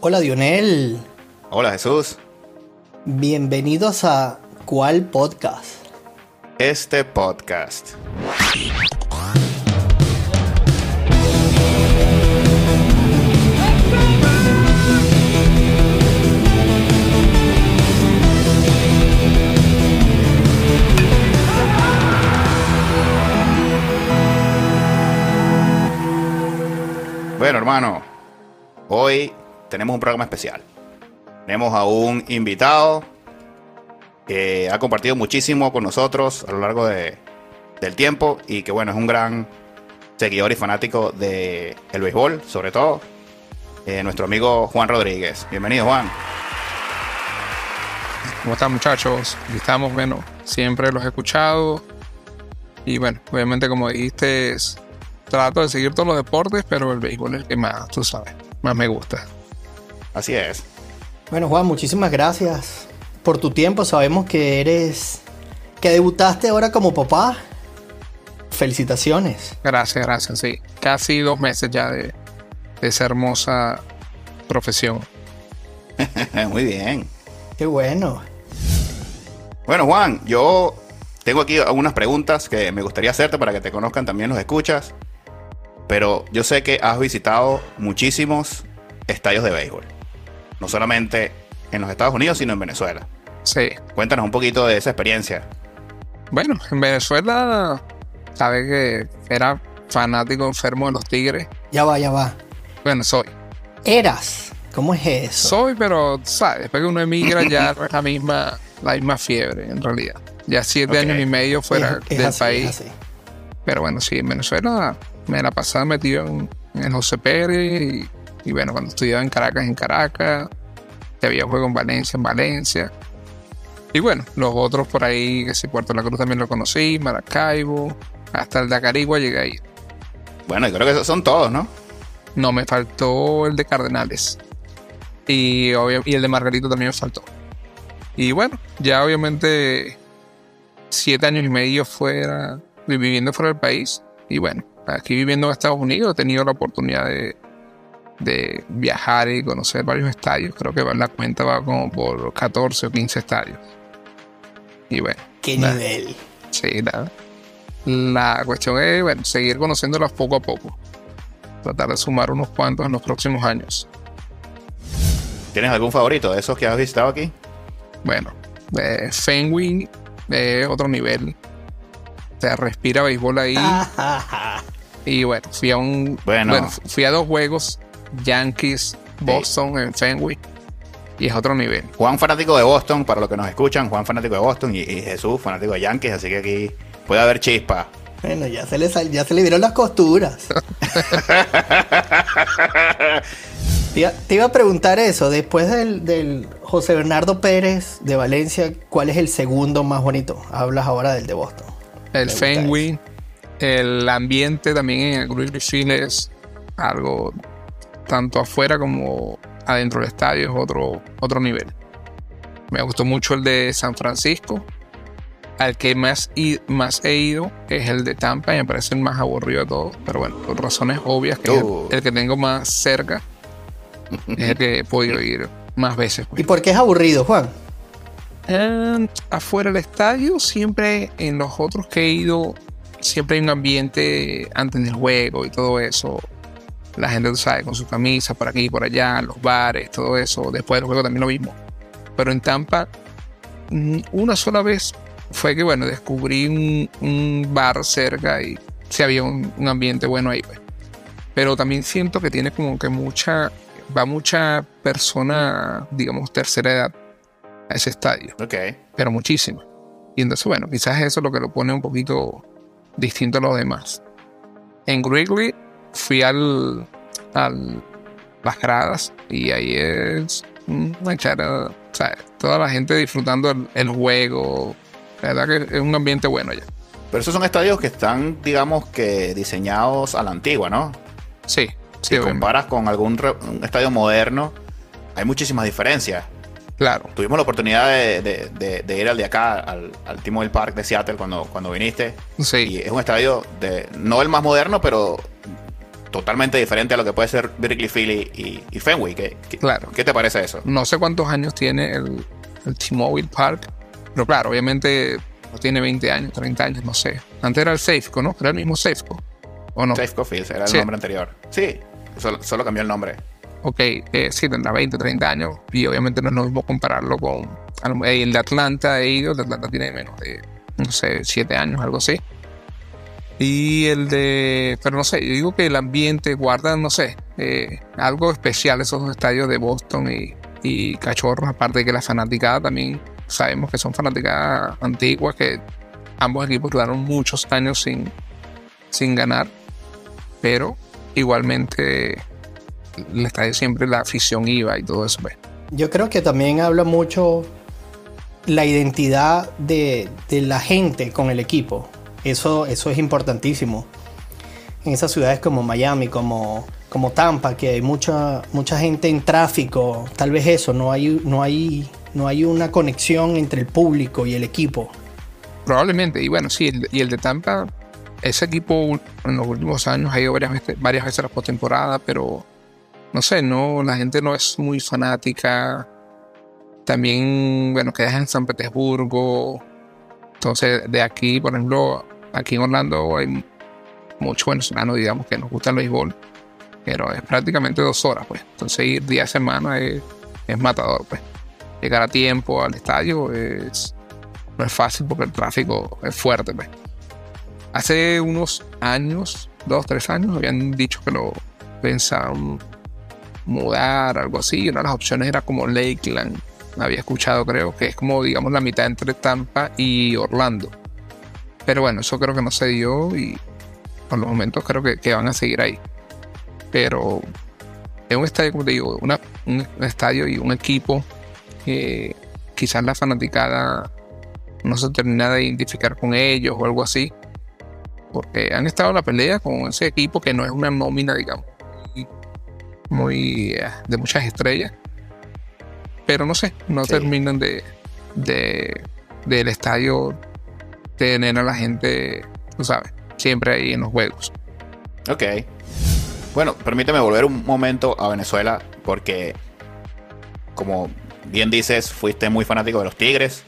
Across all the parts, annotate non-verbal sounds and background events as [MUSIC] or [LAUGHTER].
Hola Dionel, Hola Jesús. bienvenidos a ¿Cuál podcast? Este podcast. Bueno, hermano, hoy tenemos un programa especial. Tenemos a un invitado que ha compartido muchísimo con nosotros a lo largo de- del tiempo y que bueno, es un gran seguidor y fanático de el béisbol, sobre todo. eh, nuestro amigo Juan Rodríguez. Bienvenido, Juan. ¿Cómo están muchachos? Estamos, bueno, siempre los he escuchado. Y bueno, obviamente como dijiste, trato de seguir todos los deportes, pero el béisbol es el que más, tú sabes, más me gusta. Así es. Bueno Juan, muchísimas gracias por tu tiempo. Sabemos que eres, que debutaste ahora como papá. Felicitaciones. Gracias, gracias, sí. Casi dos meses ya de, de esa hermosa profesión. [LAUGHS] Muy bien. Qué bueno. Bueno, Juan, yo tengo aquí algunas preguntas que me gustaría hacerte para que te conozcan también los escuchas. Pero yo sé que has visitado muchísimos estadios de béisbol. No solamente en los Estados Unidos, sino en Venezuela. Sí. Cuéntanos un poquito de esa experiencia. Bueno, en Venezuela, sabes que era fanático enfermo de los tigres. Ya va, ya va. Bueno, soy. Eras. ¿Cómo es eso? Soy, pero, ¿sabes? Después que uno emigra ya es la misma, la misma fiebre, en realidad. Ya siete años y medio fuera Es- es del así, país. es así. Pero bueno, sí, en Venezuela me la pasaba metido en, en José Pérez y, y bueno, cuando estudiaba en Caracas, en Caracas. Que había juego en Valencia, en Valencia. Y bueno, los otros por ahí, que si Puerto La Cruz también lo conocí, Maracaibo, hasta el de Acarigua llegué ahí. Bueno, yo creo que esos son todos, ¿no? No, me faltó el de Cardenales. Y, obvio- y el de Margarito también me faltó. Y bueno, ya obviamente siete años y medio fuera, viviendo fuera del país. Y bueno, aquí viviendo en Estados Unidos he tenido la oportunidad de, de viajar y conocer varios estadios. Creo que la cuenta va como por 14 o 15 estadios. Y bueno, Qué nivel. Sí, la, la cuestión es, bueno, seguir conociéndolas poco a poco. Tratar de sumar unos cuantos en los próximos años. ¿Tienes algún favorito de esos que has visitado aquí? Bueno, eh, Fenway es otro nivel. Se respira béisbol ahí. Ah. Y bueno, fui a un. Bueno. Bueno, fui a dos juegos: Yankees, Boston en Fenway. Y es otro nivel. Juan fanático de Boston, para los que nos escuchan, Juan fanático de Boston y, y Jesús fanático de Yankees, así que aquí puede haber chispa. Bueno, ya se le sal- ya se le vieron las costuras. [LAUGHS] te, iba, te iba a preguntar eso, después del, del José Bernardo Pérez de Valencia, ¿cuál es el segundo más bonito? Hablas ahora del de Boston. El Fenway, el ambiente también en el Field es algo tanto afuera como adentro del estadio, es otro, otro nivel. Me gustó mucho el de San Francisco. Al que más, más he ido es el de Tampa y me parece el más aburrido de todos. Pero bueno, por razones obvias, que es Uh. el, el que tengo más cerca, es el que he podido ir más veces. pues. ¿Y por qué es aburrido, Juan? Eh, afuera del estadio, siempre en los otros que he ido, siempre hay un ambiente antes del juego y todo eso. La gente, tú sabes, con su camisa por aquí y por allá, los bares, todo eso. Después del juego también lo mismo. Pero en Tampa, mm, una sola vez fue que, bueno, descubrí un, un bar cerca y sí había un, un ambiente bueno ahí, pues. Pero también siento que tiene como que mucha, va mucha persona, digamos, tercera edad a ese estadio Ok. pero muchísimo. Y entonces, bueno, quizás eso es lo que lo pone un poquito distinto a los demás. En Wrigley fui al, al las gradas y ahí es una echada, o sea, toda la gente disfrutando el, el juego. La verdad que es un ambiente bueno ya. Pero esos son estadios que están, digamos que diseñados a la antigua, ¿no? Sí, Si sí, comparas con algún estadio moderno, hay muchísimas diferencias. claro. Tuvimos la oportunidad de, de- de- de ir al de acá, al, al T-Mobile Park de Seattle cuando, cuando viniste. Y Sí, es un estadio de, no el más moderno, pero totalmente diferente a lo que puede ser Berkeley Philly y, y Fenway. ¿Qué, qué, Claro. ¿Qué te parece eso? No sé cuántos años tiene el, el T-Mobile Park, pero claro, obviamente no tiene 20 años, 30 años, no sé. Antes era el Safeco, ¿no? Era el mismo Safeco. ¿O no? Safeco Fields era el Sí. nombre anterior. Sí, solo, solo cambió el nombre. Ok, eh, sí, tendrá 20, 30 años. Y obviamente no es lo mismo compararlo con eh, el de Atlanta. He ido, el de Atlanta tiene menos de, no sé, 7 años, algo así. Y el de, pero no sé, yo digo que el ambiente guarda, no sé, eh, algo especial esos estadios de Boston y, y Cachorros, aparte de que la fanaticada también sabemos que son fanaticadas antiguas, que ambos equipos duraron muchos años sin, sin ganar, pero igualmente el estadio siempre la afición iba y todo eso. pues. Yo creo que también habla mucho la identidad de, de la gente con el equipo. Eso, eso es importantísimo. En esas ciudades como Miami, como, como Tampa, que hay mucha, mucha gente en tráfico, tal vez eso, no hay, no, hay, no hay una conexión entre el público y el equipo. Probablemente, y bueno, sí, y el de Tampa, ese equipo en los últimos años ha ido varias veces, varias veces a la postemporada, pero no sé, no, la gente no es muy fanática. También, bueno, quedas en San Petersburgo. Entonces, de aquí, por ejemplo, aquí en Orlando hay muchos venezolanos, digamos, que nos gusta el béisbol, pero es prácticamente dos horas, pues. Entonces, ir día a semana es, es matador, pues. Llegar a tiempo al estadio es, no es fácil porque el tráfico es fuerte. pues. Hace unos años, dos, tres años, habían dicho que lo pensaban mudar, algo así. Y una de las opciones era como Lakeland. Había escuchado, creo, que es como, digamos, la mitad entre Tampa y Orlando. Pero bueno, eso creo que no se dio y por los momentos creo que, que van a seguir ahí. Pero es un estadio, como te digo, una- un estadio y un equipo que quizás la fanaticada no se termina de identificar con ellos o algo así. Porque han estado en la pelea con ese equipo que no es una nómina, digamos, muy, muy, eh, de muchas estrellas. Pero no sé, no Sí. terminan de, de del estadio tener a la gente, tú sabes, siempre ahí en los juegos. Ok. Bueno, permíteme volver un momento a Venezuela porque, como bien dices, fuiste muy fanático de los Tigres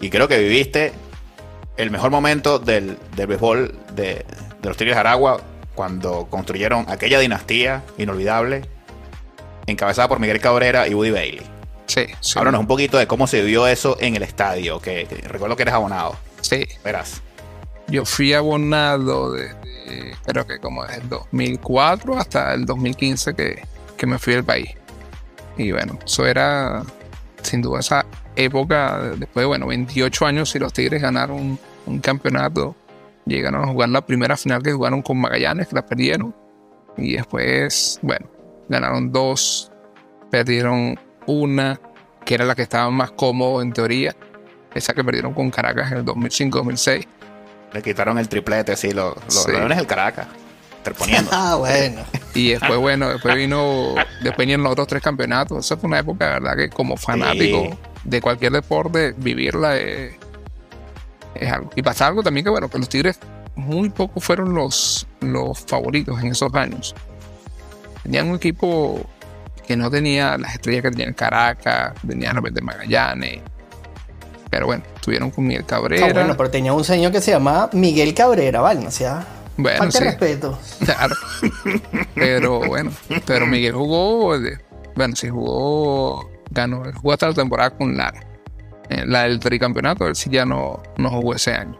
y creo que viviste el mejor momento del, del béisbol de, de los Tigres de Aragua cuando construyeron aquella dinastía inolvidable encabezada por Miguel Cabrera y Woody Bailey. Sí, sí. Háblanos un poquito de cómo se vivió eso en el estadio, que, que recuerdo que eres abonado. Sí, Verás. Yo fui abonado desde, creo que como desde el 2004 hasta el 2015 que, que me fui del país. Y bueno, eso era sin duda esa época, después de, bueno, 28 años y los Tigres ganaron un, un campeonato, llegaron a jugar la primera final que jugaron con Magallanes, que la perdieron. Y después, bueno, ganaron dos, perdieron una, que era la que estaba más cómodo en teoría, esa que perdieron con Caracas en el 2005-2006. Le quitaron el triplete, sí, los lo, Sí. Leones del Caracas. Interponiendo. [LAUGHS] Ah, bueno. Y después, bueno, después vino, después vinieron los otros tres campeonatos. Esa fue una época, de verdad, que como fanático Sí. de cualquier deporte, vivirla es, es algo. Y pasa algo también que, bueno, que los Tigres muy poco fueron los, los favoritos en esos años. Tenían un equipo que no tenía las estrellas que tenían Caracas, tenían de Magallanes. Pero bueno, estuvieron con Miguel Cabrera. Ah, bueno, pero tenía un señor que se llamaba Miguel Cabrera, ¿vale? O sea, Bueno, falta de sí. respeto. Claro. Pero bueno, pero Miguel jugó, bueno, sí jugó, ganó, jugó hasta la temporada con Lara. Eh, La del tricampeonato, él sí ya no, no jugó ese año.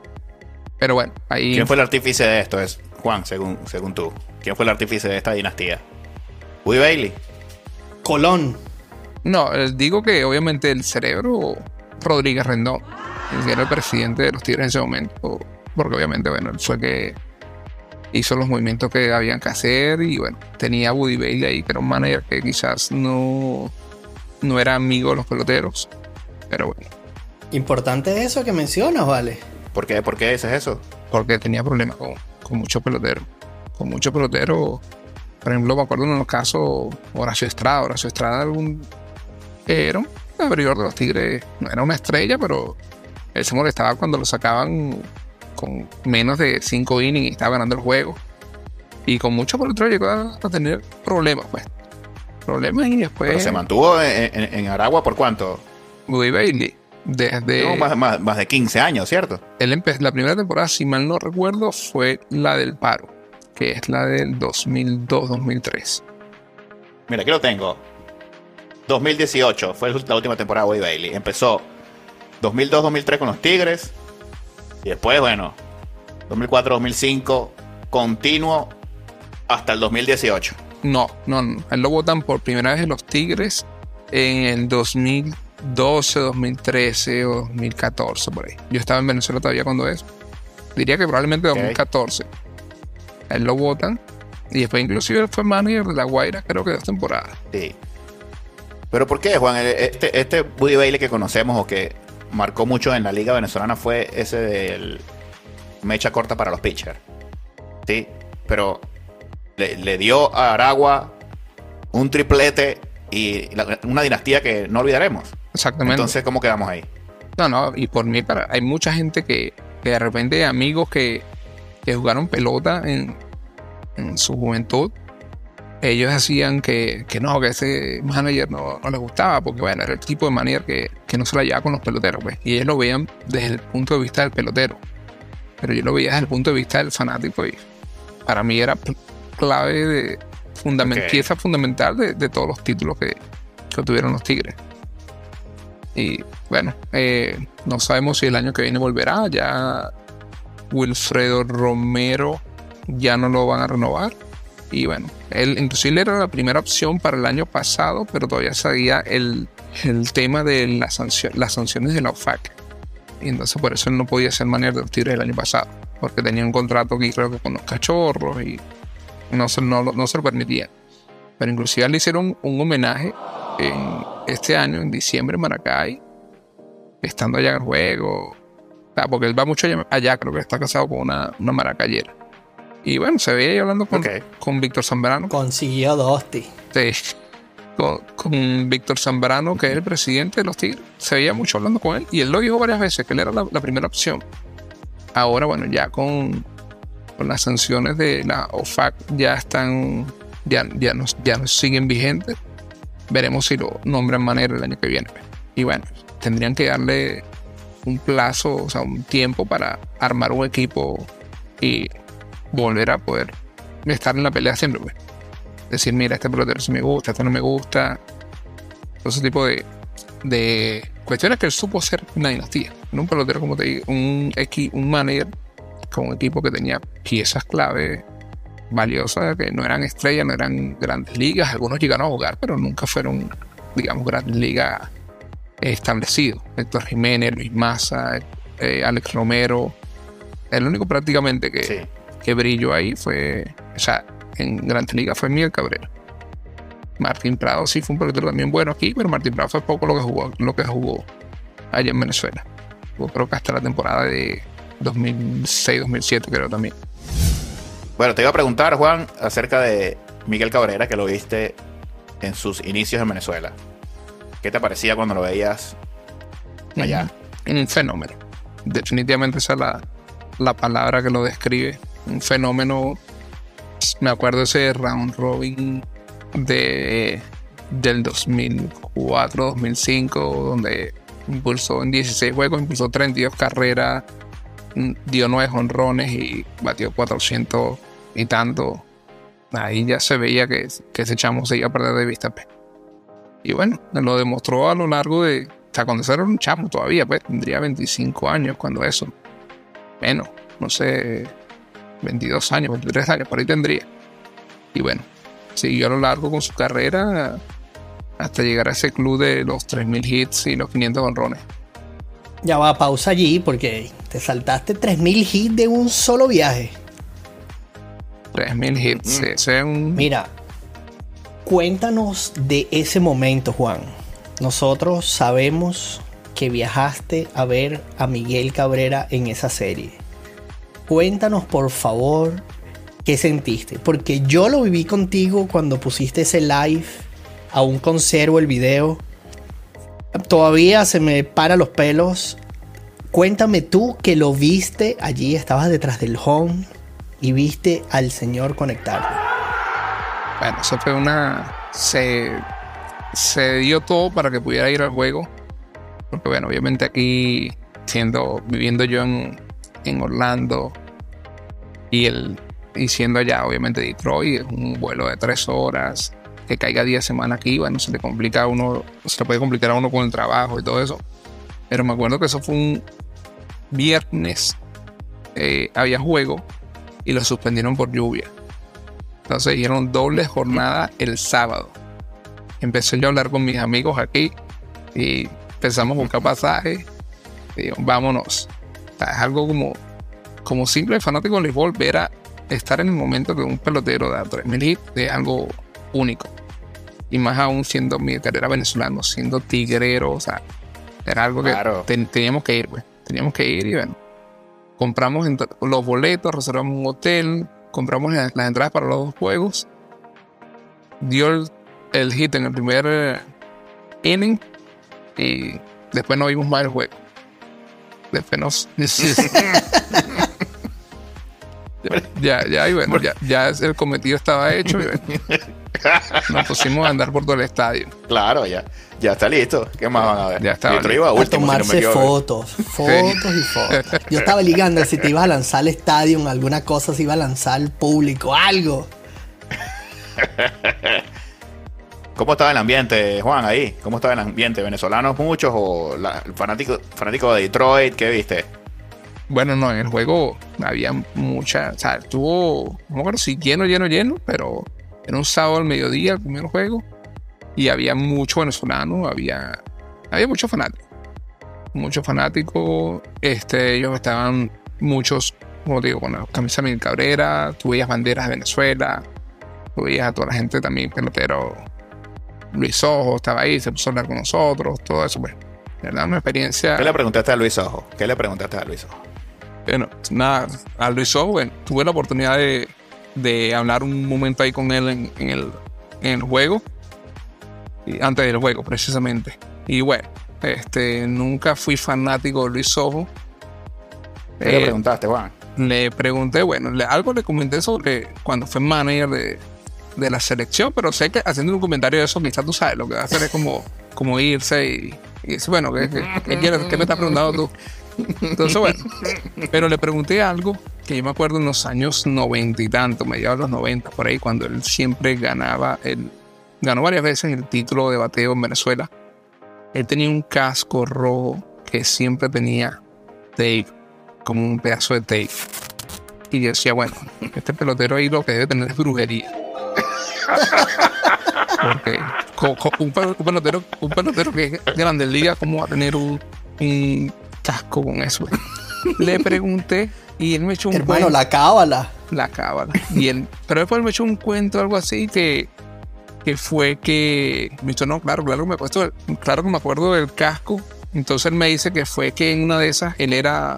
Pero bueno, ahí ¿Quién fue el artífice de esto? Es Juan, según, según tú. ¿Quién fue el artífice de esta dinastía? Woody Bailey. Colón. No, eh, digo que obviamente el cerebro Rodríguez Rendón, que era el presidente de los Tigres en ese momento, porque obviamente, bueno, él fue que hizo los movimientos que habían que hacer y bueno, tenía a Woody Bailey ahí, que era un manager que quizás no, no era amigo de los peloteros, pero bueno, Importante eso que mencionas, ¿vale? ¿Por qué? ¿Por qué dices eso? porque tenía problemas con, con muchos peloteros, con muchos peloteros. Por ejemplo, me acuerdo en los casos Horacio Estrada. Horacio Estrada algún, era un abridor de los Tigres, no era una estrella, pero él se molestaba cuando lo sacaban con menos de 5 innings y estaba ganando el juego. Y con mucho pelotero llegó a, a tener problemas, pues. Problemas y después. Pero se mantuvo en, en- en Aragua por cuánto? Woody Bailey. Desde. No, más, más- más de 15 años, ¿cierto? él la primera temporada, si mal no recuerdo, fue la del paro, que es la del 2002-2003. Mira, aquí lo tengo. 2018 fue la última temporada de Wade Bailey. Empezó 2002-2003 con los Tigres. Y después, bueno, 2004-2005, continuo hasta el 2018. No, no, no. Él lo votan por primera vez en los Tigres en el 2012, 2013 o 2014, por ahí. Yo estaba en Venezuela todavía cuando eso. Diría que probablemente Ok. 2014. A él lo votan. Y después inclusive él fue manager de La Guaira, creo que dos temporadas. Sí. Pero ¿por qué, Juan? Este, este Woody Bailey que conocemos o que marcó mucho en la liga venezolana fue ese del mecha corta para los pitchers. Sí, pero le, le dio a Aragua un triplete y la- una dinastía que no olvidaremos. Exactamente. Entonces, ¿cómo quedamos ahí? No, no, y por mí, para, hay mucha gente que, que de repente, amigos que, que jugaron pelota en, en su juventud, ellos decían que, que no, que ese manager no, no les gustaba, porque bueno, era el tipo de manager que, que no se la llevaba con los peloteros, pues. Y ellos lo veían desde el punto de vista del pelotero. Pero yo lo veía desde el punto de vista del fanático y para mí era clave de fundament- Ok. pieza fundamental de, de todos los títulos que, que obtuvieron los Tigres. Y bueno, eh, no sabemos si el año que viene volverá. Ya Wilfredo Romero ya no lo van a renovar. Y bueno, él inclusive era la primera opción para el año pasado, pero todavía seguía el, el tema de la sanción- las sanciones de la OFAC. Y entonces por eso él no podía ser manager de los Tigres el año pasado, porque tenía un contrato aquí creo que con los cachorros y no se, no, no se lo permitía. Pero inclusive le hicieron un homenaje en este año, en diciembre, en Maracay, estando allá en el juego. Sea, porque él va mucho allá, allá, creo que está casado con una, una maracayera. Y bueno, se veía ahí hablando con, con Víctor Zambrano. Consiguió Dosti. Sí. Con, con Víctor Zambrano, que es el presidente de los Tigres. Se veía mucho hablando con él. Y él lo dijo varias veces, que él era la, la primera opción. Ahora, bueno, ya con, con las sanciones de la OFAC ya están, ya, ya, no, ya no siguen vigentes. Veremos si lo nombran manera el año que viene. Y bueno, tendrían que darle un plazo, o sea, un tiempo para armar un equipo y volver a poder estar en la pelea siempre. Pues decir, mira, este pelotero sí me gusta, este no me gusta. Todo ese tipo de, de cuestiones que él supo ser una dinastía. No un pelotero, como te digo, un, un manager con un equipo que tenía piezas clave valiosas, que no eran estrellas, no eran grandes ligas. Algunos llegaron a jugar, pero nunca fueron, digamos, grandes ligas establecidos. Héctor Jiménez, Luis Massa, eh, Alex Romero. El único prácticamente que. Que brilló ahí fue, o sea, en Grandes Ligas fue Miguel Cabrera. Martín Prado sí fue un pelotero también bueno aquí, pero Martín Prado fue poco lo que jugó, lo que jugó allá en Venezuela. Jugó creo que hasta la temporada de 2006-2007 creo también. Bueno, te iba a preguntar, Juan, acerca de Miguel Cabrera, que lo viste en sus inicios en Venezuela. ¿Qué te parecía cuando lo veías allá? Un fenómeno. Definitivamente esa es la, la palabra que lo describe. Un fenómeno. Me acuerdo ese round robin de, del 2004-2005, donde impulsó en 16 juegos, impulsó 32 carreras, mm, dio 9 honrones y batió 400 y tanto. Ahí ya se veía que, que ese chamo se iba a perder de vista. pues. Y bueno, lo demostró a lo largo de. Sea, cuando era un chamo todavía, pues tendría 25 años cuando eso. Menos, no sé, 22 años, 23 años, por ahí tendría. Y bueno, siguió a lo largo con su carrera hasta llegar a ese club de los 3.000 hits y los 500 honrones. Ya va, pausa allí porque te saltaste 3.000 hits de un solo viaje. 3.000 hits, Mm. ese es un. Mira, cuéntanos de ese momento, Juan. Nosotros sabemos que viajaste a ver a Miguel Cabrera en esa serie. Cuéntanos, por favor, qué sentiste. Porque yo lo viví contigo cuando pusiste ese live. Aún conservo el video. Todavía se me para los pelos. Cuéntame tú que lo viste allí, estabas detrás del home. y viste al señor conectar? Bueno, eso fue una. Se, se dio todo para que pudiera ir al juego. Porque, bueno, obviamente aquí, siendo, viviendo yo en, en Orlando y, el, y siendo allá, obviamente, Detroit, es un vuelo de tres horas. Que caiga 10 semanas aquí, bueno, se le complica a uno, se le puede complicar a uno con el trabajo y todo eso. Pero me acuerdo que eso fue un viernes, eh, había juego y lo suspendieron por lluvia. Entonces dieron doble jornada el sábado. Empecé yo a hablar con mis amigos aquí y empezamos a buscar pasajes. Digo, vámonos. Sea, es algo como, como simple fanático del béisbol, ver a estar en el momento que un pelotero da 3000 hits es algo único. Y más aún siendo mi carrera venezolano, siendo tigrero, o sea, era algo que Claro. ten- teníamos que ir, güey. Teníamos que ir y bueno. Compramos los boletos, reservamos un hotel, compramos la- las entradas para los dos juegos. Dio el, el hit en el primer eh, inning y después no vimos más el juego. Después [LAUGHS] nos. ya, ya, y bueno, ya, ya el cometido estaba hecho y bueno, nos pusimos a andar por todo el estadio. Claro, ya. Ya está listo. ¿Qué más van a ver? Ya está, vale. iba A último, si no me tomarse fotos, fotos y fotos. Yo estaba ligando si te ibas a lanzar al estadio, alguna cosa, si iba a lanzar al público, algo. [LAUGHS] ¿Cómo estaba el ambiente, Juan, ahí? ¿Cómo estaba el ambiente? ¿Venezolanos muchos o la, fanático, fanático de Detroit? ¿Qué viste? Bueno, no, en el juego había mucha, o sea, estuvo, no me acuerdo si lleno, lleno, lleno, pero era un sábado al mediodía el primer juego y había mucho venezolano, había, había muchos fanáticos, muchos fanáticos, este, ellos estaban muchos, como digo, con la camisa de Miguel Cabrera, tú veías banderas de Venezuela, tú veías a toda la gente también, pelotero, Luis Ojo estaba ahí, se puso a hablar con nosotros, todo eso, pues, de verdad, una experiencia. ¿Qué le preguntaste a Luis Ojo? ¿Qué le preguntaste a Luis Ojo? Bueno, nada, a Luis Owen tuve la oportunidad de, de hablar un momento ahí con él en, en el, en el juego, antes del juego precisamente. Y bueno, este, nunca fui fanático de Luis Ojo. ¿Qué le Eh, preguntaste, Juan? le pregunté, bueno, le- algo le comenté sobre cuando fue manager de, de la selección, pero sé que haciendo un comentario de eso, quizás tú sabes, lo que va a hacer es como, como irse y, decir, bueno, ¿qué, quieres? ¿Qué me estás preguntando tú? [LAUGHS] Entonces, bueno, pero le pregunté algo que yo me acuerdo en los años noventa y tanto, mediados de los 90, por ahí, cuando él siempre ganaba, el, ganó varias veces el título de bateo en Venezuela. Él tenía un casco rojo que siempre tenía tape, como un pedazo de tape. Y yo decía, bueno, este pelotero ahí lo que debe tener es brujería. Porque co- co- un, pel- un pelotero, un pelotero que es grande liga, ¿cómo va a tener un, un casco con eso? Le pregunté y él me echó un Hermano, cuento, la cábala. la cábala. Y él, pero después me echó un cuento, algo así, que, que fue que me dijo, no, claro, claro, me acuerdo, claro que me acuerdo del casco. Entonces él me dice que fue que en una de esas él era,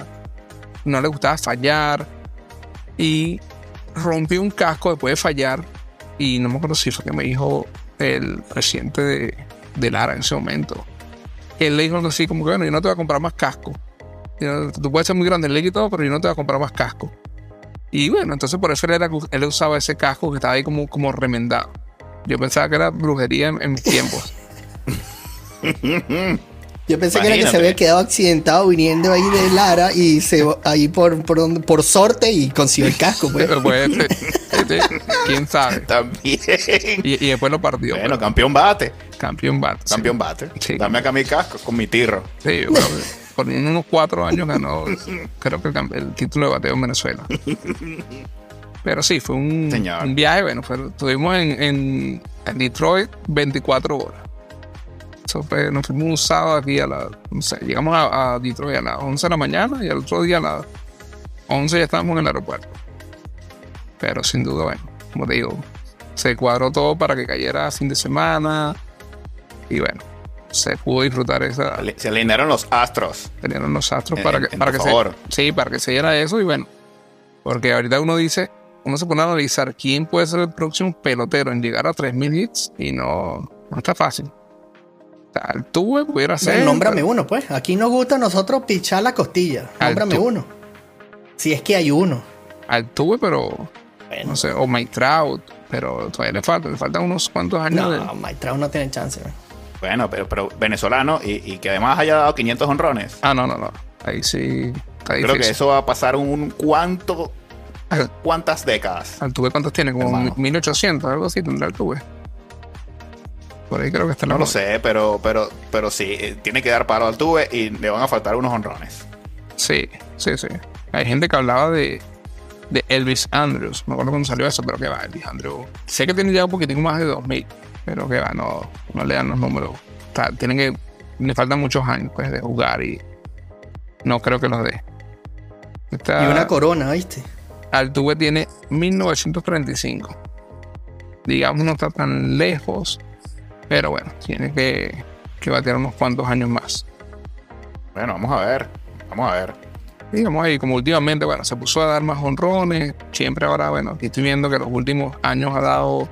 no le gustaba fallar y rompió un casco después de fallar. Y no me acuerdo si fue que me dijo el presidente de, de Lara en ese momento. Él le dijo algo así como que, bueno, yo no te voy a comprar más casco. Tú puedes ser muy grande liga y todo, pero yo no te voy a comprar más casco. Y bueno, entonces por eso él, era, él usaba ese casco que estaba ahí como, como remendado. Yo pensaba que era brujería en, en mis tiempos. [LAUGHS] Yo pensé que era que se había quedado accidentado viniendo ahí de Lara y se ahí por, por, donde- por sorte y consiguió el casco, pues. [LAUGHS] Pero quién sabe. También. Y, y después lo partió. Bueno, pero campeón bate. campeón bat. sí. Campeón bate. Sí. Dame acá mi casco con mi tirro. Sí, yo creo que por unos cuatro años ganó, creo que el, el título de bateo en Venezuela. Pero sí, fue un, Señor. un viaje, bueno, fue- estuvimos en, en, en Detroit 24 horas. Fue- nos fuimos un sábado aquí a las, no sé, llegamos a, a Detroit a las 11 de la mañana y al otro día a las 11 ya estábamos en el aeropuerto. Pero sin duda, bueno, como te digo, se cuadró todo para que cayera fin de semana y bueno, se pudo disfrutar esa, Se alinearon los astros. tenían los astros En- para que, en para que favor. se sí para que se diera eso y bueno porque ahorita uno dice uno se pone a analizar quién puede ser el próximo pelotero en llegar a 3000 hits y no no está fácil el tuve pudiera ser Bueno, nómbrame pero- uno, pues. Aquí nos gusta a nosotros pichar la costilla. Nómbrame uno. Si es que hay uno. Altuve, pero Bueno, no sé, o Mike Trout, pero todavía le falta, le faltan unos cuantos años. de- no, Mike Trout no tiene chance. man. Bueno, pero, pero venezolano y, y que además haya dado 500 honrones. Ah, no, no, no. Ahí sí está Creo que eso va a pasar un cuánto, cuántas décadas. Altuve, ¿cuántos tiene? Como Hermano. 1800, algo así tendrá Altuve. Por ahí creo que está la No lo sé, pero, pero, pero sí, eh, tiene que dar paro al tuve y le van a faltar unos honrones. Sí, sí, sí. Hay gente que hablaba de, de Elvis Andrews. Me acuerdo cuando salió eso, pero que va, Elvis Andrews. Sé que tiene ya un poquitín más de 2000, pero que va, no, no le dan los números. Está- tienen que. Le faltan muchos años pues, de jugar y no creo que los dé. Está- Y una corona, ¿viste? Altuve tiene 1935. Digamos, no está tan lejos, pero bueno, tiene que, que batear unos cuantos años más. Bueno, vamos a ver. Vamos a ver. digamos ahí, como últimamente, bueno, se puso a dar más honrones. Siempre ahora, bueno, aquí estoy viendo que los últimos años ha dado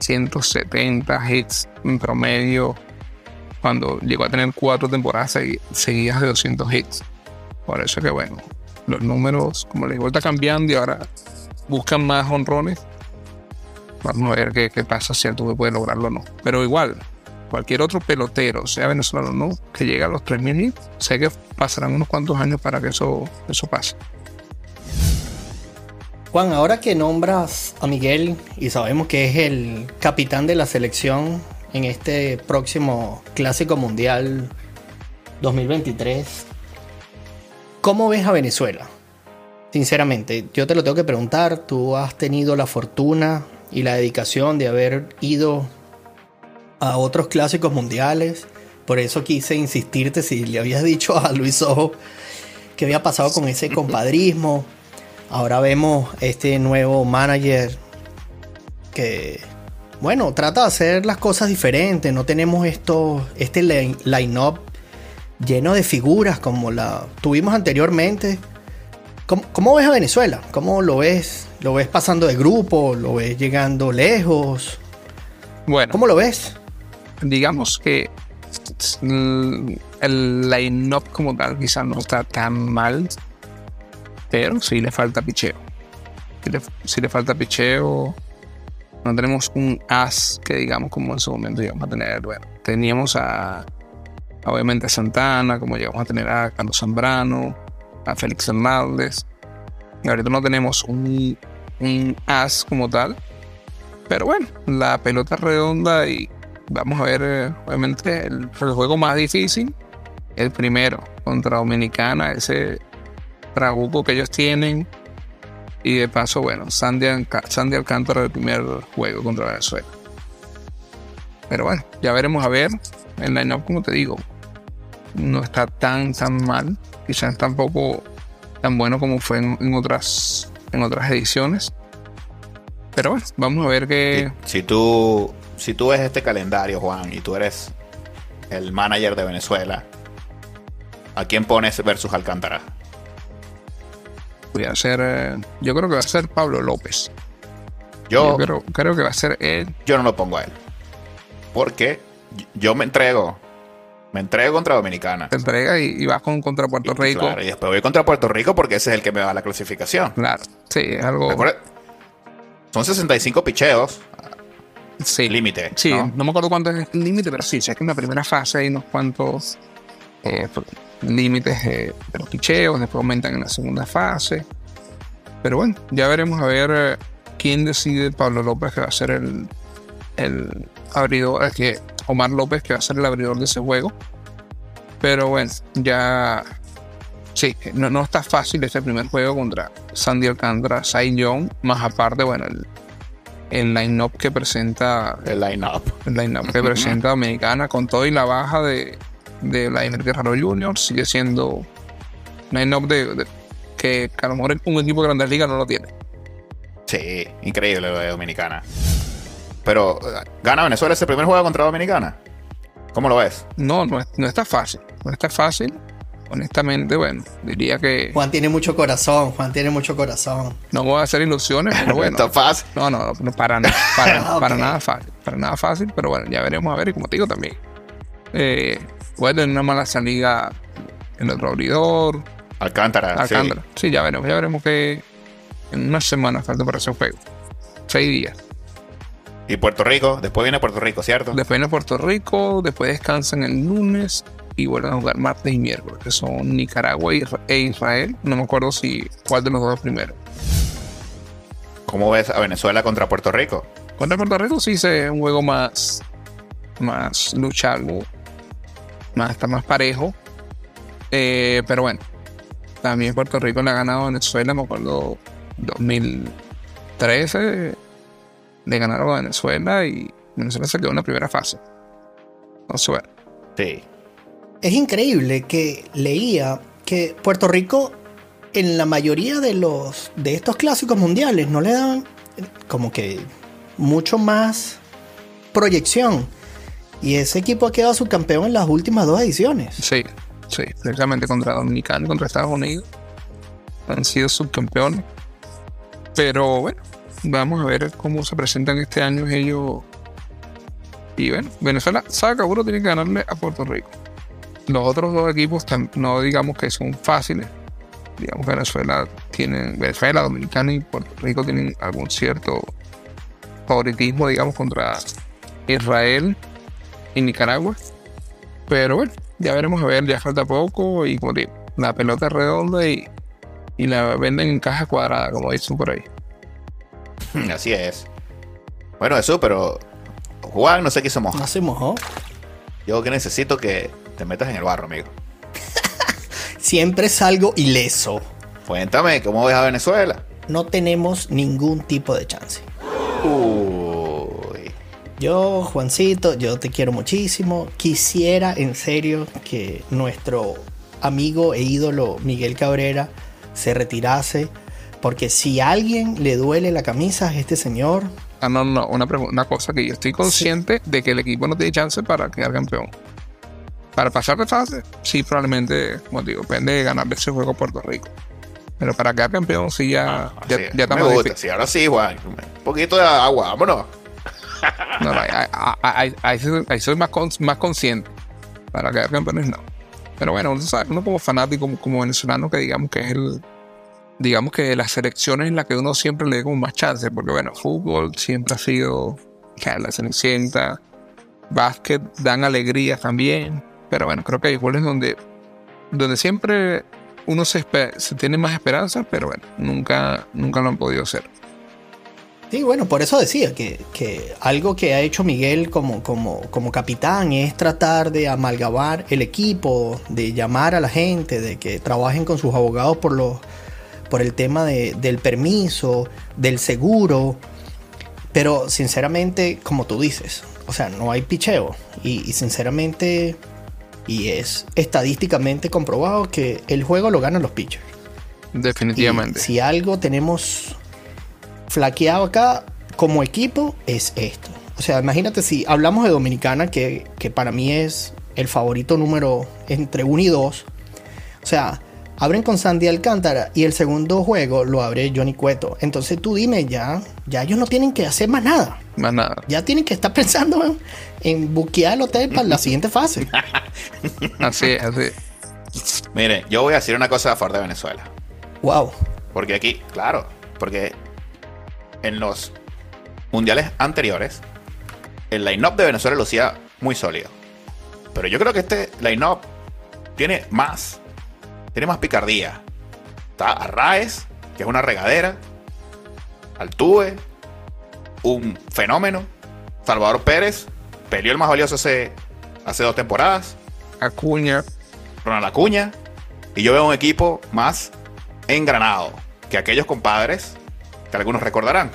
170 hits en promedio. Cuando llegó a tener cuatro temporadas segui- seguidas de 200 hits. Por eso que, bueno, los números, como les vuelta cambiando y ahora buscan más honrones. Vamos a ver qué, pasa si Altuve puede lograrlo o no. Pero igual, cualquier otro pelotero, sea venezolano o no, que llegue a los 3.000 hits, sé que pasarán unos cuantos años para que eso, eso pase. Juan, ahora que nombras a Miguel y sabemos que es el capitán de la selección en este próximo Clásico Mundial 2023, ¿cómo ves a Venezuela? Sinceramente, yo te lo tengo que preguntar, tú has tenido la fortuna y la dedicación de haber ido a otros clásicos mundiales, por eso quise insistirte si le habías [LAUGHS] dicho a Luis Ojo que había pasado con ese compadrismo. Ahora vemos este nuevo manager que, bueno, trata de hacer las cosas diferentes. No tenemos esto, este line- line-up lleno de figuras como la tuvimos anteriormente. ¿Cómo, cómo ves a Venezuela? ¿Cómo lo ves? ¿Lo ves pasando de grupo? ¿Lo ves llegando lejos? Bueno, ¿Cómo lo ves? digamos que el line-up como tal quizás no está tan mal, pero sí le falta picheo. Sí le, falta picheo. No tenemos un as que digamos como en su momento íbamos a tener. Bueno, teníamos a obviamente a Santana, como llegamos a tener a Carlos Zambrano, a Félix Hernández. Ahorita no tenemos un, un as como tal. Pero bueno, la pelota redonda y vamos a ver, eh, obviamente, el, el juego más difícil, el primero contra Dominicana, ese trabuco que ellos tienen. Y de paso, bueno, Sandy, Sandy Alcántara el primer juego contra Venezuela. Pero bueno, ya veremos a ver. El line-up, como te digo, no está tan, tan mal. Quizás tampoco tan bueno como fue en, en otras, en otras ediciones. Pero bueno, vamos a ver qué, Si, si tú, si tú ves este calendario, Juan, y tú eres el manager de Venezuela, ¿a quién pones versus Alcántara? Voy a hacer. eh, yo creo que va a ser Pablo López. Yo, Yo creo, creo que va a ser él. yo no lo pongo a él. Porque yo me entrego. Me entrego contra Dominicana. Te entrega y, y vas con contra Puerto Y- Rico. claro, y después voy contra Puerto Rico porque ese es el que me da la clasificación. Claro, sí, es algo. Recuerda- Son 65 picheos. Sí, límite, Sí, ¿no? ¿no? me acuerdo cuánto es el límite, pero sí, sé que en la primera fase hay unos cuantos eh, límites eh, de los picheos, después aumentan en la segunda fase. Pero bueno, ya veremos a ver eh, quién decide Pablo López que va a ser el, el abridor, es que Omar López que va a ser el abridor de ese juego. Pero bueno, ya sí, no, no está fácil este primer juego contra Sandy Alcántara, Cy Young, más aparte, bueno, el, el line-up que presenta El line-up. el line-up que presenta Dominicana con todo y la baja de, de Vladimir Guerrero Jr. sigue siendo line-up de, de- que a lo mejor un equipo de Grandes Ligas no lo tiene. Sí, increíble lo de Dominicana. Pero, eh, ¿gana Venezuela ese primer juego contra Dominicana? ¿Cómo lo ves? No, no, no está fácil. No está fácil. Honestamente, bueno, diría que Juan tiene mucho corazón, Juan tiene mucho corazón. no voy a hacer ilusiones, pero [LAUGHS] bueno. Está fácil. No, no, no, para, na- para, [LAUGHS] nada fácil. Para nada fácil, pero bueno, ya veremos a ver. Y como te digo también, eh, puede tener una mala salida en otro abridor, Alcántara. sí. Alcántara. Sí. ya veremos, ya veremos qué, En una semana falta para ese juego. Seis días. Y Puerto Rico, después viene Puerto Rico, ¿cierto? Después viene Puerto Rico, después descansan el lunes y vuelven a jugar martes y miércoles, que son Nicaragua e Israel. No me acuerdo si cuál de los dos primero. ¿Cómo ves a Venezuela contra Puerto Rico? Contra Puerto Rico sí se un juego más, más luchable, más, está más parejo. Eh, pero bueno, también Puerto Rico le ha ganado a Venezuela, me acuerdo 2013 de ganar a Venezuela y Venezuela se quedó en la primera fase. Entonces, bueno. Sí. Es increíble que leía que Puerto Rico en la mayoría de los de estos clásicos mundiales no le dan como que mucho más proyección. Y ese equipo ha quedado subcampeón en las últimas dos ediciones. Sí, sí, precisamente contra Dominicano y contra Estados Unidos. Han sido subcampeones. Pero bueno, vamos a ver cómo se presentan este año ellos. Y bueno, Venezuela sabe que uno tiene que ganarle a Puerto Rico. Los otros dos equipos no digamos que son fáciles. Digamos Venezuela tiene, Venezuela, Dominicana y Puerto Rico tienen algún cierto favoritismo, digamos, contra Israel y Nicaragua. Pero bueno, ya veremos a ver, ya falta poco y como digo, la pelota es redonda y, y la venden en caja cuadrada, como dicen por ahí. [LAUGHS] Así es. Bueno, eso, pero Juan no sé qué se moja. No se mojó. Yo que necesito que te metas en el barro, amigo. [LAUGHS] Siempre salgo ileso. Cuéntame, ¿cómo ves a Venezuela? No tenemos ningún tipo de chance. Uy. Yo, Juancito, yo te quiero muchísimo. Quisiera en serio que nuestro amigo e ídolo Miguel Cabrera se retirase. Porque si a alguien le duele la camisa es este señor. Ah, no, no, una, una cosa que yo estoy consciente de que el equipo no tiene chance para quedar campeón. Para pasar de fase, sí, probablemente, como digo, depende de ganar ese juego a Puerto Rico. Pero para quedar campeón, sí, ya, ya, sí, ya me gusta. Sí, ahora sí, Juan. Un poquito de agua, vámonos. No, ahí, ahí, ahí, ahí soy más, con, más consciente. Para quedar campeones, no. Pero bueno, uno, sabe, uno como fanático, como, como venezolano, que digamos que es el, digamos que las selecciones en las que uno siempre le da más chance, porque bueno, fútbol siempre ha sido la cenicienta, básquet dan alegría también, pero bueno, creo que hay goles donde, donde siempre uno se, se, tiene más esperanza, pero bueno, nunca, nunca lo han podido hacer. Sí, bueno, por eso decía que, que algo que ha hecho Miguel como, como, como capitán es tratar de amalgamar el equipo, de llamar a la gente, de que trabajen con sus abogados por los por el tema de, del permiso, del seguro. Pero sinceramente, como tú dices, o sea, no hay picheo. Y, y, sinceramente, y es estadísticamente comprobado que el juego lo ganan los pitchers. Definitivamente. Y si algo tenemos flaqueado acá como equipo, es esto. O sea, imagínate si hablamos de Dominicana, que, que para mí es el favorito número entre 1 y 2. O sea, abren con Sandy Alcántara y el segundo juego lo abre Johnny Cueto. Entonces tú dime ya, ya ellos no tienen que hacer más nada. Más nada. Ya tienen que estar [LAUGHS] pensando en, en buquear el hotel para la siguiente fase. [LAUGHS] así es, así. Mire, yo voy a decir una cosa a favor de Venezuela. Wow. Porque aquí, claro, porque en los mundiales anteriores, el line-up de Venezuela lucía muy sólido. Pero yo creo que este line-up tiene más tiene más picardía. Está Arraez, que es una regadera. Altuve, un fenómeno. Salvador Pérez, peleó el más valioso hace, hace dos temporadas. Acuña. Ronald Acuña. Y yo veo un equipo más engranado que aquellos compadres que algunos recordarán.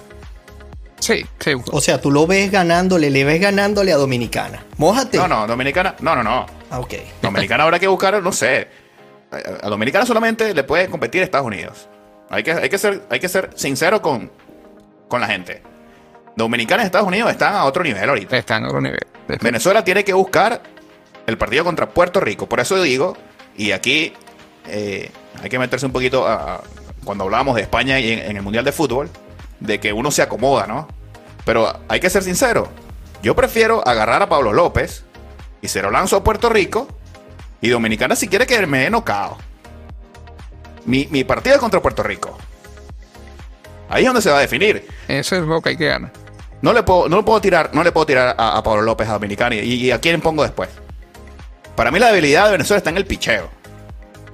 Sí, sí. O sea, tú lo ves ganándole, le ves ganándole a Dominicana. Mójate. No, no, Dominicana, no, no, no. Ah, ok. Dominicana habrá que buscar, no sé a Dominicana solamente le puede competir Estados Unidos. Hay que, hay que, ser, hay que ser sincero con, con la gente. Dominicana y Estados Unidos están a otro nivel ahorita. Están a otro nivel. Venezuela tiene que buscar el partido contra Puerto Rico. Por eso digo, y aquí eh, hay que meterse un poquito a, a, cuando hablábamos de España y en, en, el Mundial de Fútbol, de que uno se acomoda, ¿no? Pero hay que ser sincero. Yo prefiero agarrar a Pablo López y se lo lanzo a Puerto Rico y Dominicana si quiere que me dé nocao. Mi, mi partido contra Puerto Rico. Ahí es donde se va a definir. Ese es juego que hay que ganar. No le puedo, no le puedo tirar, no le puedo tirar a, a Pablo López a Dominicana. Y, y a quién pongo después. Para mí la debilidad de Venezuela está en el picheo.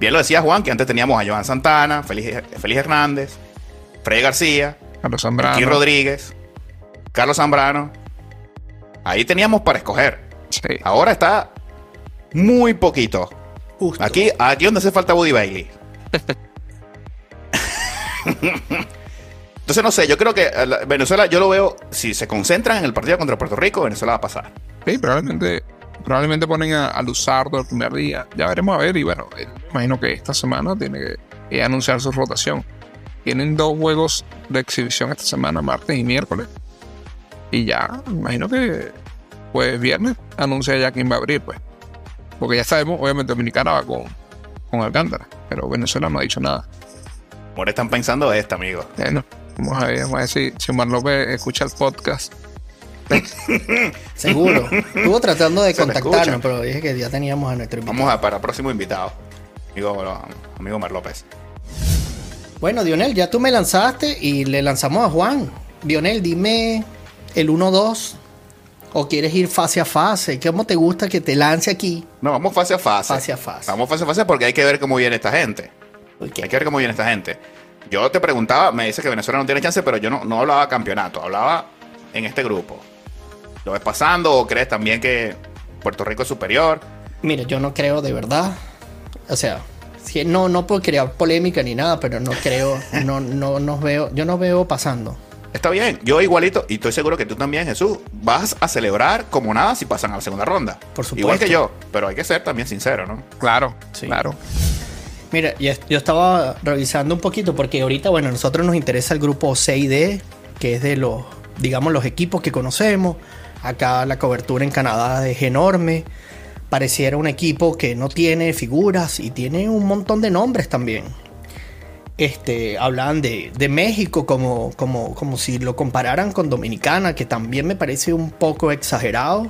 Bien lo decía Juan, que antes teníamos a Joan Santana, Félix, Félix Hernández, Freddy García, Carlos Zambrano. Rodríguez, Carlos Zambrano. Ahí teníamos para escoger. Sí. Ahora está muy poquito. Justo. Aquí, aquí donde hace falta Woody Bailey. [LAUGHS] Entonces no sé, yo creo que eh, la- Venezuela, yo lo veo, si se concentran en el partido contra Puerto Rico, Venezuela va a pasar. Sí, probablemente, probablemente ponen a, a Luzardo el primer día. Ya veremos a ver. Y bueno, eh, imagino que esta semana tiene que eh, anunciar su rotación. Tienen dos juegos de exhibición esta semana, martes y miércoles. Y ya, imagino que pues viernes anuncia ya quién va a abrir, pues. Porque ya sabemos, obviamente Dominicana va con, con Alcántara, pero Venezuela no ha dicho nada. Ahora están pensando esta, amigo. Bueno, vamos a ver, vamos a ver si, si Omar López escucha el podcast. [LAUGHS] Seguro. Estuvo tratando de Se contactarnos, pero dije que ya teníamos a nuestro invitado. Vamos a para el próximo invitado. Amigo, amigo Mar López. Bueno, Dionel, ya tú me lanzaste y le lanzamos a Juan. Dionel, dime el 1-2 o quieres ir fase a fase. ¿Cómo te gusta que te lance aquí? No, vamos fase a fase. Fase a fase. Vamos fase a fase porque hay que ver cómo viene esta gente. Hay que ver cómo viene esta gente. Yo te preguntaba, me dice que Venezuela no tiene chance, pero yo no, no hablaba campeonato, hablaba en este grupo. ¿Lo ves pasando o crees también que Puerto Rico es superior? Mira, yo no creo de verdad. O sea, no, no por crear polémica ni nada, pero no creo, no, no, no veo, yo no veo pasando. Está bien, yo igualito, y estoy seguro que tú también, Jesús, vas a celebrar como nada si pasan a la segunda ronda. Por supuesto. Igual que yo, pero hay que ser también sincero, ¿no? Claro, Sí. claro. Mira, ya- yo estaba revisando un poquito porque ahorita, bueno, a nosotros nos interesa el grupo C y D, que es de los, digamos, los equipos que conocemos. Acá la cobertura en Canadá es enorme. Pareciera un equipo que no tiene figuras y tiene un montón de nombres también. Este, hablan de, de México como, como, como si lo compararan con Dominicana, que también me parece un poco exagerado.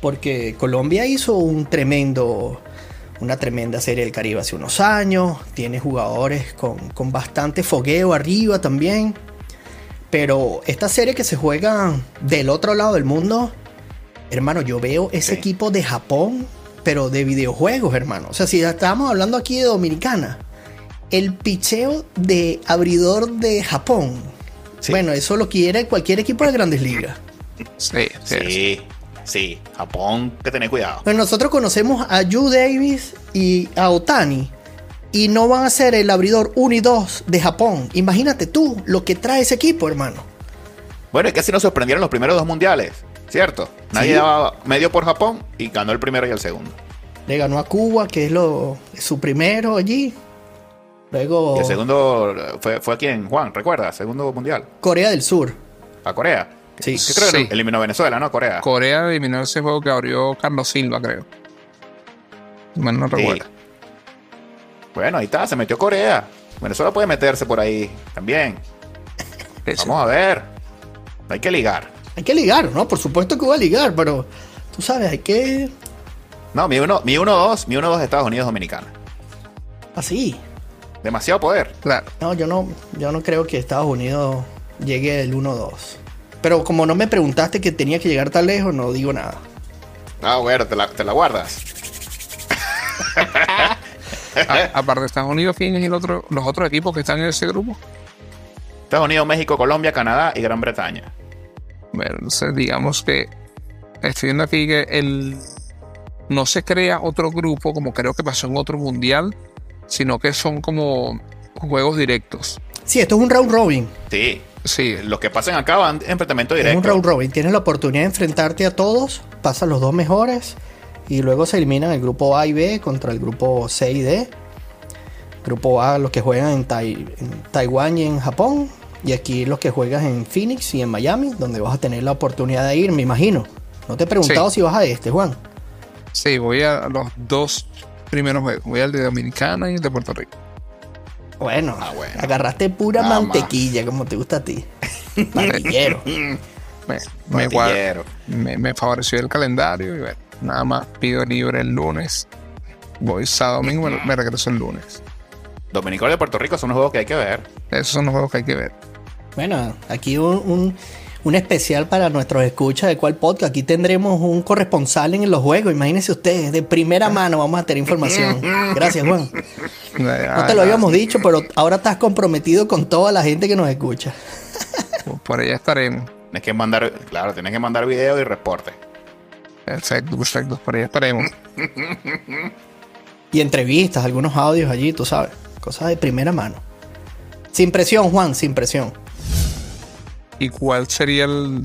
Porque Colombia hizo un tremendo, una tremenda serie del Caribe hace unos años. Tiene jugadores con, con bastante fogueo arriba también. Pero esta serie que se juega del otro lado del mundo, hermano, yo veo ese Sí. equipo de Japón, pero de videojuegos, hermano. O sea, si estamos hablando aquí de Dominicana, el picheo de abridor de Japón. Sí. Bueno, eso lo quiere cualquier equipo de grandes ligas. Sí, sí. Sí, sí. Japón, que tener cuidado. Pero nosotros conocemos a Yu Davis y a Otani. Y no van a ser el abridor 1 y 2 de Japón. Imagínate tú lo que trae ese equipo, hermano. Bueno, es que así nos sorprendieron los primeros dos mundiales, ¿cierto? Nadie Sí. daba medio por Japón y ganó el primero y el segundo. Le ganó a Cuba, que es lo, su primero allí. Luego Y el segundo fue, fue aquí en Juan, ¿recuerdas? Segundo mundial. Corea del Sur. A Corea. Sí. Que creo que Sí. eliminó Venezuela, ¿no? Corea. Corea eliminó ese juego que abrió Carlos Silva, creo. Bueno, no Sí. recuerdo. Bueno, ahí está, se metió Corea. Venezuela puede meterse por ahí también. Sí, sí. Vamos a ver. Hay que ligar. Hay que ligar, ¿no? Por supuesto que va a ligar, pero tú sabes, hay que... No, mi 1-2, mi 1-2 mi 1-2 Estados Unidos Dominicana. Así. Demasiado poder. Claro. No, yo no, yo no creo que Estados Unidos llegue el 1-2. Pero como no me preguntaste que tenía que llegar tan lejos, no digo nada. Ah, bueno, te la, te la guardas. [LAUGHS] Aparte de Estados Unidos, ¿quién es el otro, los otros equipos que están en ese grupo? Estados Unidos, México, Colombia, Canadá y Gran Bretaña. Bueno, entonces digamos que estoy viendo aquí que el no se crea otro grupo como creo que pasó en otro mundial, sino que son como juegos directos. Sí, esto es un round robin. Sí. Sí, Los que pasen acá van en enfrentamiento Es un directo. round robin. Tienes la oportunidad de enfrentarte a todos, pasan los dos mejores y luego se eliminan el grupo A y B contra el grupo C y D. Grupo A los que juegan en, Tai- en Taiwán y en Japón y aquí los que juegan en Phoenix y en Miami, donde vas a tener la oportunidad de ir, me imagino. No te he preguntado Sí. si vas a este, Juan. sí, voy a los dos primeros juegos. Voy al de Dominicana y el de Puerto Rico. Bueno, Ah, bueno. agarraste pura Nada mantequilla, como te gusta a ti. [LAUGHS] Parrillero. Me, me, me, me favoreció el calendario y bueno, nada más pido libre el lunes. Voy sábado domingo, me, me regreso el lunes. Dominicana de Puerto Rico son los juegos que hay que ver. Esos son los juegos que hay que ver. Bueno, aquí un, un, un especial para nuestros escuchas de cuál podcast. Aquí tendremos un corresponsal en los juegos. Imagínense ustedes, de primera [LAUGHS] mano vamos a tener información. Gracias, Juan. No te lo habíamos dicho, pero ahora estás comprometido con toda la gente que nos escucha. Por allá estaremos. Tienes que mandar, claro, tienes que mandar video y reporte. Perfecto, perfecto. Por allá estaremos. Y entrevistas, algunos audios allí, tú sabes. Cosas de primera mano. Sin presión, Juan, sin presión. ¿Y cuál serían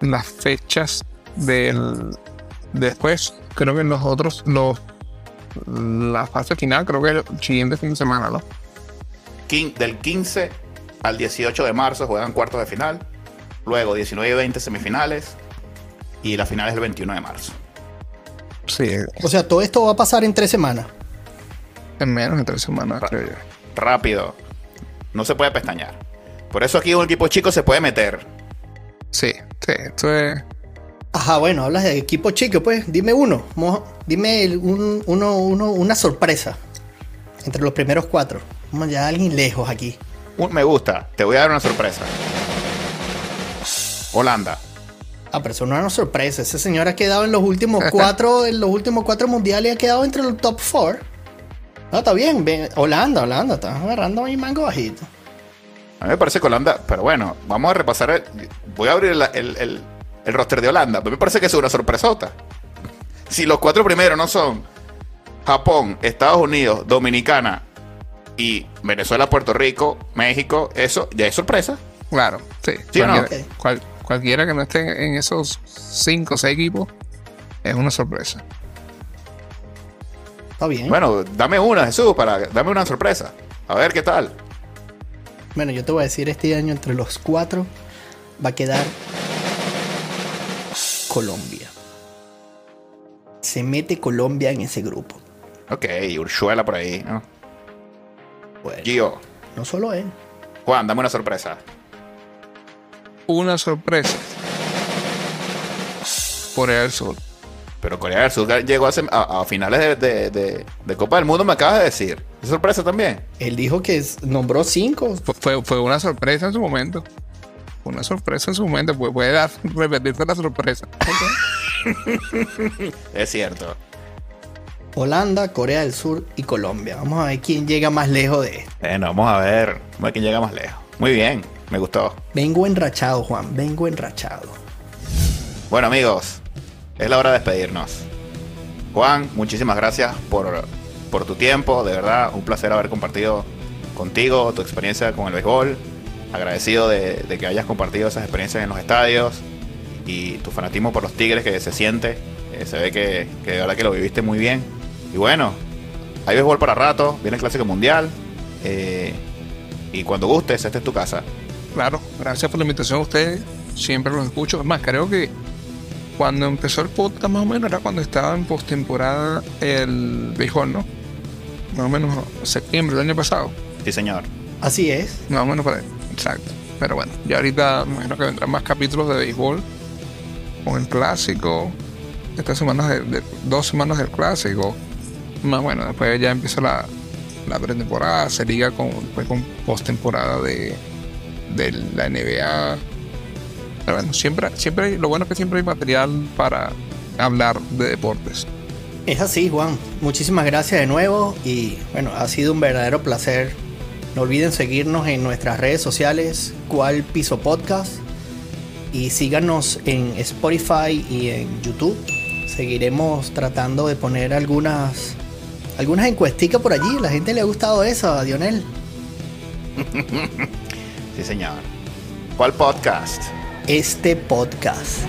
las fechas del después? Creo que en los la fase final, creo que el siguiente fin de semana, ¿no? Quin- del 15 al 18 de marzo juegan cuartos de final. Luego 19 y 20 semifinales. Y la final es el 21 de marzo. Sí, O sea, todo esto va a pasar en tres semanas. en menos de tres semanas, creo yo. Rápido. No se puede pestañear. Por eso aquí un equipo chico se puede meter. Sí, sí, esto es. Ajá, bueno, hablas de equipo chico, pues dime uno. Mo- Dime el- un- uno, uno, una sorpresa entre los primeros cuatro. Vamos ya a alguien lejos aquí. Un me gusta. Te voy a dar una sorpresa. Holanda. Ah, pero eso no es una sorpresa. Ese señor ha quedado en los últimos [LAUGHS] cuatro, en los últimos cuatro mundiales ha quedado entre los top four. No, está bien. bien. Holanda, Holanda, está agarrando ahí mango bajito. A mí me parece que Holanda, pero bueno, vamos a repasar. el- voy a abrir el, el- el- el roster de Holanda. A mí me parece que es una sorpresota. Si los cuatro primeros no son Japón, Estados Unidos, Dominicana y Venezuela, Puerto Rico, México, eso ya es sorpresa. Claro, sí. Cual- cualquiera que no esté en esos cinco o seis equipos es una sorpresa. Está bien. Bueno, dame una, Jesús, para dame una sorpresa. A ver qué tal. Yo te voy a decir, este año entre los cuatro va a quedar Colombia. Se mete Colombia en ese grupo. Ok, Ursuela por ahí, ¿no? Bueno, Gio, no solo él. Juan, dame una sorpresa. Una sorpresa. Corea del Sur. Pero Corea del Sur llegó a, a- a finales de, de- de- de Copa del Mundo, me acabas de decir. ¿Es sorpresa también? Él dijo que es- nombró cinco. Fue, fue, fue una sorpresa en su momento. Fue una sorpresa en su momento. Puede, puede dar, [LAUGHS] repetirse la sorpresa. [LAUGHS] Es cierto. Holanda, Corea del Sur y Colombia. Vamos a ver quién llega más lejos de esto. Bueno, vamos a ver. Vamos a ver quién llega más lejos. Muy bien, me gustó. Vengo enrachado, Juan. Vengo enrachado. Bueno, amigos, es la hora de despedirnos. Juan, muchísimas gracias por, por tu tiempo. De verdad, un placer haber compartido contigo tu experiencia con el béisbol. Agradecido de, que hayas compartido esas experiencias en los estadios y tu fanatismo por los Tigres que se siente. Eh, se ve que, que de verdad que lo viviste muy bien. Y bueno, hay béisbol para rato. Viene el Clásico Mundial. eh, y cuando gustes, esta es tu casa. Claro, gracias por la invitación a ustedes. Siempre los escucho. Es más, creo que cuando empezó el podcast, más o menos, era cuando estaba en postemporada el béisbol, ¿no? Más o menos septiembre del año pasado. Sí, señor. Así es. Más o menos para Exacto. Pero bueno, ya ahorita me imagino que vendrán más capítulos de béisbol con el clásico. Estas semanas de, de- dos semanas del clásico. Más bueno, después ya empieza la, la pretemporada, se liga con, después con postemporada de, de la NBA. Pero bueno, siempre, siempre lo bueno es que siempre hay material para hablar de deportes. Es así, Juan. Muchísimas gracias de nuevo y bueno, ha sido un verdadero placer. No olviden seguirnos en nuestras redes sociales, cual piso podcast y síganos en Spotify y en YouTube. Seguiremos tratando de poner algunas algunas encuesticas por allí. La gente le ha gustado eso a Dionel. [LAUGHS] Sí, señor. ¿Cuál podcast? Este podcast.